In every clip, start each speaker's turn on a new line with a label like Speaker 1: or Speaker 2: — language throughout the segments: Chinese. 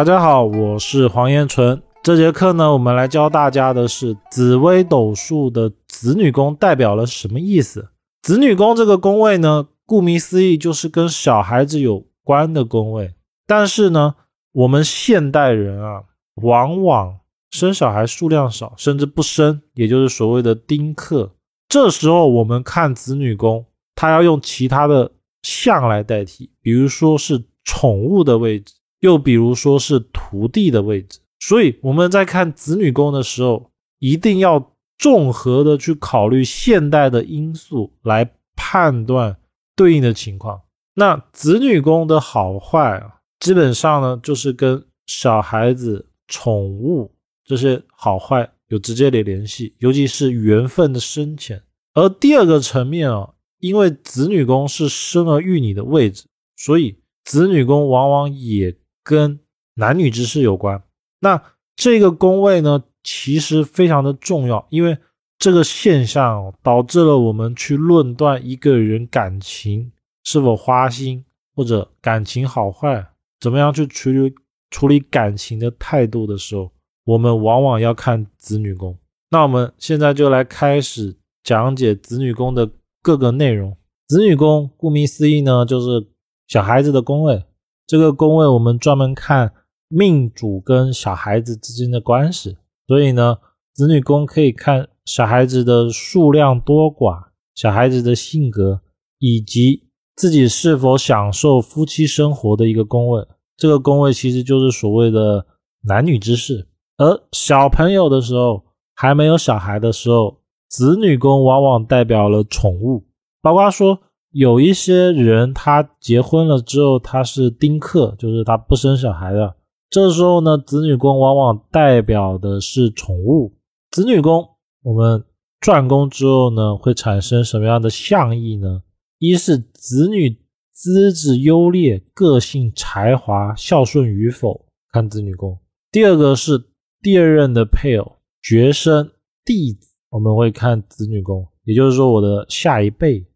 Speaker 1: 大家好，我是黄彦纯。这节课呢，我们来教大家的是紫微斗数的子女宫代表了什么意思。子女宫这个宫位呢，顾名思义就是跟小孩子有关的宫位。但是呢，我们现代人啊，往往生小孩数量少，甚至不生，也就是所谓的丁克。这时候我们看子女宫，它要用其他的象来代替，比如说是宠物的位置，又比如说是徒弟的位置。所以我们在看子女宫的时候，一定要综合的去考虑现代的因素来判断对应的情况。那子女宫的好坏啊，基本上呢就是跟小孩子、宠物这些好坏有直接的联系，尤其是缘分的深浅。而第二个层面啊，因为子女宫是生儿育女的位置，所以子女宫往往也跟男女之事有关。那这个宫位呢，其实非常的重要，因为这个现象导致了我们去论断一个人感情是否花心，或者感情好坏，怎么样去处理处理感情的态度的时候，我们往往要看子女宫。那我们现在就来开始讲解子女宫的各个内容。子女宫顾名思义呢，就是小孩子的宫位。这个宫位我们专门看。命主跟小孩子之间的关系，所以呢，子女宫可以看小孩子的数量多寡、小孩子的性格，以及自己是否享受夫妻生活的一个宫位。这个宫位其实就是所谓的男女之事。而小朋友的时候，还没有小孩的时候，子女宫往往代表了宠物，包括说有一些人他结婚了之后，他是丁克，就是他不生小孩的。这时候呢，子女宫往往代表的是宠物。子女宫我们转宫之后呢，会产生什么样的象意呢？一是子女资质优劣、个性才华、孝顺与否，看子女宫。第二个是第二任的配偶、学生、弟子，我们会看子女宫，也就是说我的下一辈，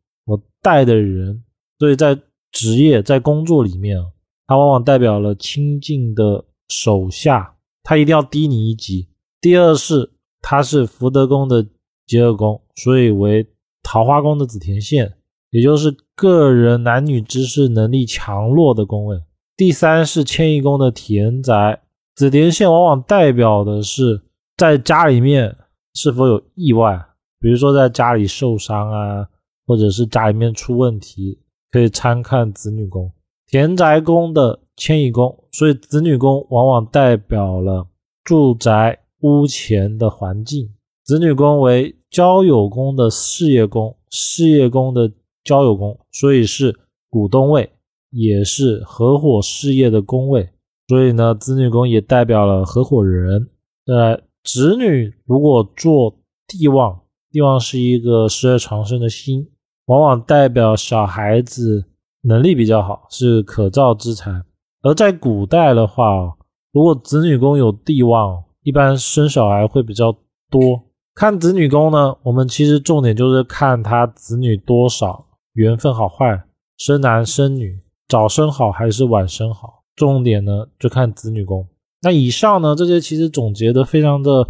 Speaker 1: 带的人。所以在职业、在工作里面啊。它往往代表了亲近的手下，他一定要低你一级。第二是，它是福德宫的结合宫，所以为桃花宫的紫田线，也就是个人男女之事能力强弱的宫位。第三是迁移宫的田宅，紫田线往往代表的是在家里面是否有意外，比如说在家里受伤啊，或者是家里面出问题，可以参看子女宫。田宅宫的迁移宫，所以子女宫往往代表了住宅屋前的环境。子女宫为交友宫的事业宫，事业宫的交友宫，所以是股东位，也是合伙事业的宫位。所以呢，子女宫也代表了合伙人。呃，子女如果做地旺，地旺是一个十二长生的星，往往代表小孩子。能力比较好，是可造之材。而在古代的话，如果子女宫有地旺，一般生小孩会比较多。看子女宫呢，我们其实重点就是看他子女多少，缘分好坏，生男生女，早生好还是晚生好。重点呢就看子女宫。那以上呢这些其实总结的非常的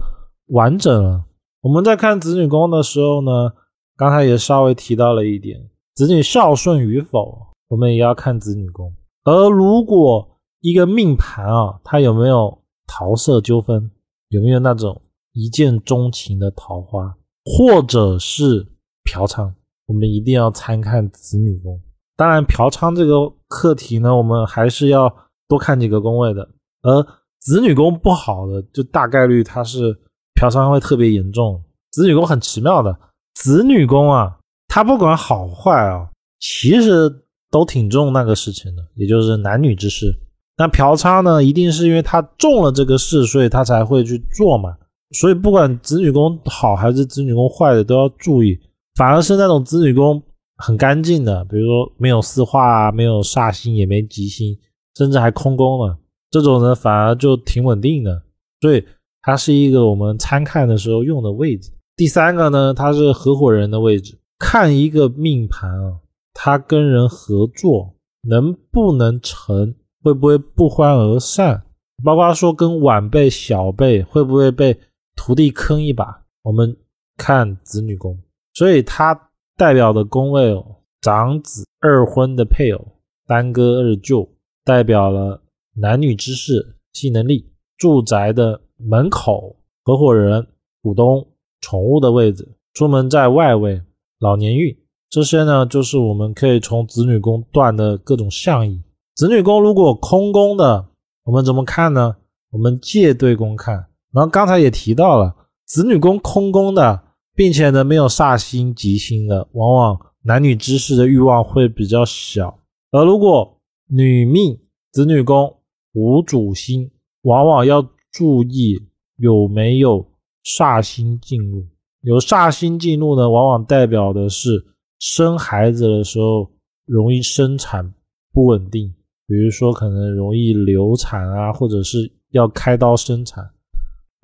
Speaker 1: 完整了。我们在看子女宫的时候呢，刚才也稍微提到了一点，子女孝顺与否。我们也要看子女宫，而如果一个命盘啊，它有没有桃色纠纷，有没有那种一见钟情的桃花，或者是嫖娼，我们一定要参看子女宫。当然，嫖娼这个课题呢，我们还是要多看几个宫位的。而子女宫不好的，就大概率它是嫖娼会特别严重。子女宫很奇妙的，子女宫啊，它不管好坏啊，其实。都挺重那个事情的，也就是男女之事。那嫖娼呢，一定是因为他中了这个事，所以他才会去做嘛。所以不管子女宫好还是子女宫坏的，都要注意。反而是那种子女宫很干净的，比如说没有四化啊，没有煞星，也没吉星，甚至还空宫了，这种呢反而就挺稳定的。所以它是一个我们参看的时候用的位置。第三个呢，它是合伙人的位置，看一个命盘啊。他跟人合作能不能成，会不会不欢而散，包括说跟晚辈、小辈会不会被徒弟坑一把，我们看子女宫，所以它代表的宫位哦，长子、二婚的配偶、干哥、二舅，代表了男女之事、性能力、住宅的门口、合伙人、股东、宠物的位置、出门在外位、老年运，这些呢，就是我们可以从子女宫断的各种象意。子女宫如果空宫的。我们怎么看呢？我们借对宫看，然后刚才也提到了子女宫空宫的，并且呢没有煞星吉星的，往往男女之事的欲望会比较小。而如果女命子女宫无主星，往往要注意有没有煞星进入。有煞星进入呢，往往代表的是生孩子的时候容易生产不稳定。比如说，可能容易流产啊，或者是要开刀生产，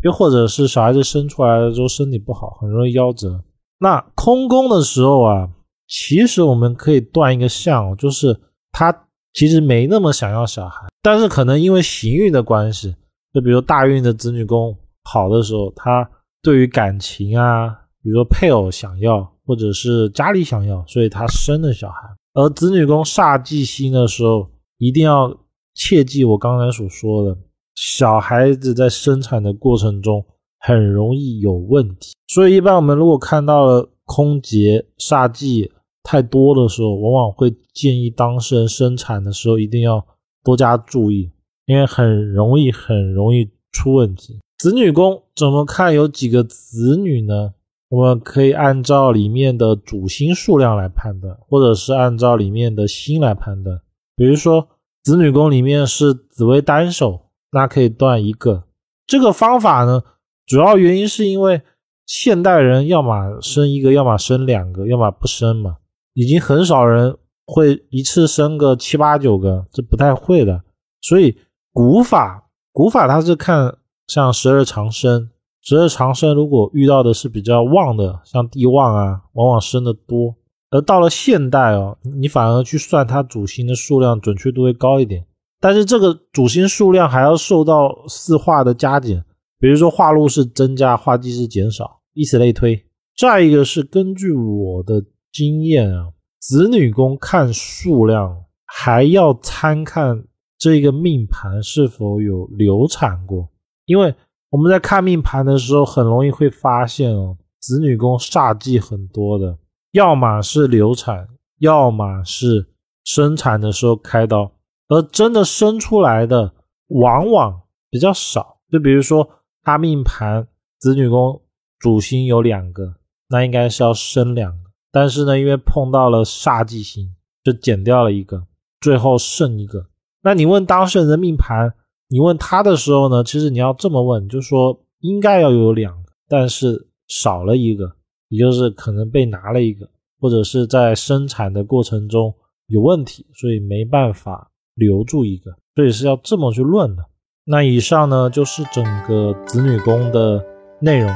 Speaker 1: 又或者是小孩子生出来了之后身体不好，很容易夭折。那空宫的时候啊，其实我们可以断一个象，就是他其实没那么想要小孩，但是可能因为行运的关系，就比如大运的子女宫好的时候，他对于感情啊，比如说配偶想要，或者是家里想要，所以他生了小孩。而子女宫煞忌星的时候。一定要切记我刚才所说的，小孩子在生产的过程中很容易有问题，所以一般我们如果看到了空劫煞忌太多的时候，往往会建议当事人生产的时候一定要多加注意，因为很容易很容易出问题。子女宫怎么看？有几个子女呢？我们可以按照里面的主星数量来判断，或者是按照里面的星来判断。比如说，子女宫里面是紫微单手，那可以断一个。这个方法呢，主要原因是因为现代人要么生一个，要么生两个，要么不生嘛。已经很少人会一次生个七八九个，这不太会的。所以古法，古法它是看像十二长生，十二长生如果遇到的是比较旺的，像地旺啊，往往生的多。而到了现代哦，你反而去算它主星的数量，准确度会高一点。但是这个主星数量还要受到四化的加减，比如说化禄是增加，化忌是减少，以此类推。再一个是根据我的经验啊，子女宫看数量还要参看这个命盘是否有流产过，因为我们在看命盘的时候，很容易会发现哦，子女宫煞忌很多的。要么是流产，要么是生产的时候开刀，而真的生出来的往往比较少。就比如说他命盘子女宫主星有两个，那应该是要生两个，但是呢，因为碰到了煞忌星，就减掉了一个，最后剩一个。那你问当事人的命盘，你问他的时候呢，其实你要这么问，就说应该要有两个，但是少了一个。也就是可能被拿了一个，或者是在生产的过程中有问题，所以没办法留住一个，所以是要这么去论的。那以上呢就是整个子女宫的内容。